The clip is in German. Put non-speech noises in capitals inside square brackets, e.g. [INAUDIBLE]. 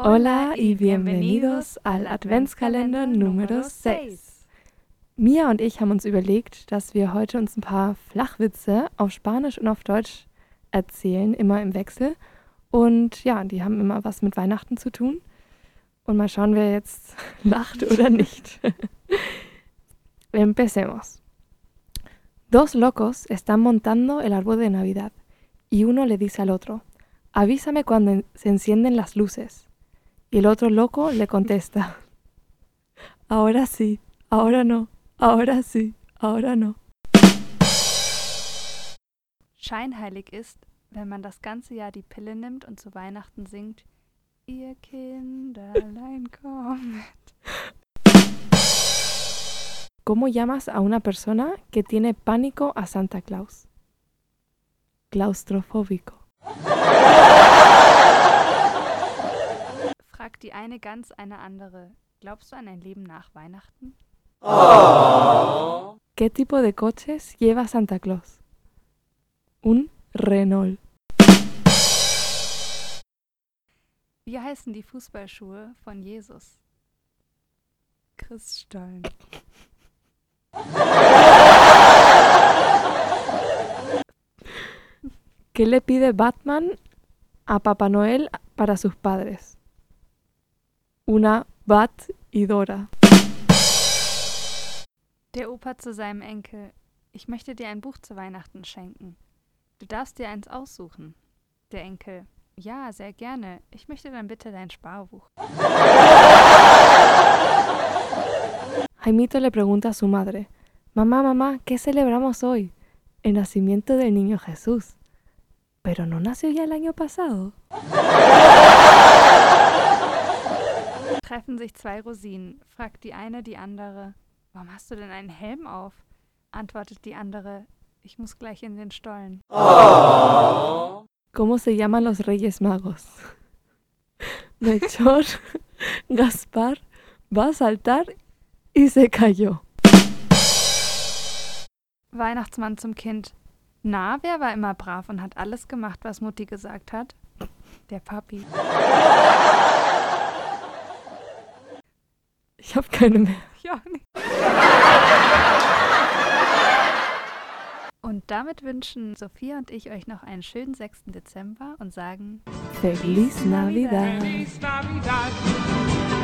Hola y bienvenidos al Adventskalender Numero 6. Mia und ich haben uns überlegt, dass wir heute uns ein paar Flachwitze auf Spanisch und auf Deutsch erzählen, immer im Wechsel. Und ja, die haben immer was mit Weihnachten zu tun. Und mal schauen, wer jetzt [LAUGHS] lacht oder nicht. [LAUGHS] Empecemos. Dos locos están montando el árbol de Navidad y uno le dice al otro, avísame cuando se encienden las luces. Y el otro loco le contesta, ahora sí, ahora no, ahora sí, ahora no. Scheinheilig ist, wenn man das ganze Jahr die Pille nimmt und zu Weihnachten singt, ihr Kinderlein kommet. ¿Cómo llamas a una persona que tiene pánico a Santa Claus? Claustrofóbico. Eine ganz eine andere, glaubst du an ein Leben nach Weihnachten? ¿Qué tipo de coches lleva Santa Claus? Un Renault. Wie heißen die Fußballschuhe von Jesus? Christstein. ¿Qué le pide Batman a Papá Noel para sus padres? Una Batidora. Der Opa zu seinem Enkel. Ich möchte dir ein Buch zu Weihnachten schenken. Du darfst dir eins aussuchen. Der Enkel. Ja, sehr gerne. Ich möchte dann bitte dein Sparbuch. Jaimito le pregunta a su madre, Mamá, mamá, ¿qué celebramos hoy? El nacimiento del niño Jesús. ¿Pero no nació ya el año pasado? Treffen sich zwei Rosinen. Fragt die eine die andere, warum hast du denn einen Helm auf? Antwortet die andere, ich muss gleich in den Stollen. ¿Cómo se llaman los Reyes Magos? [LAUGHS] Melchor, [LAUGHS] Gaspar, va a saltar y se cayó. Weihnachtsmann zum Kind. Na, wer war immer brav und hat alles gemacht, was Mutti gesagt hat? Der Papi. Ich habe keine mehr. [LAUGHS] Ja, nicht. Und damit wünschen Sophia und ich euch noch einen schönen 6. Dezember und sagen. Feliz Navidad. Feliz Navidad.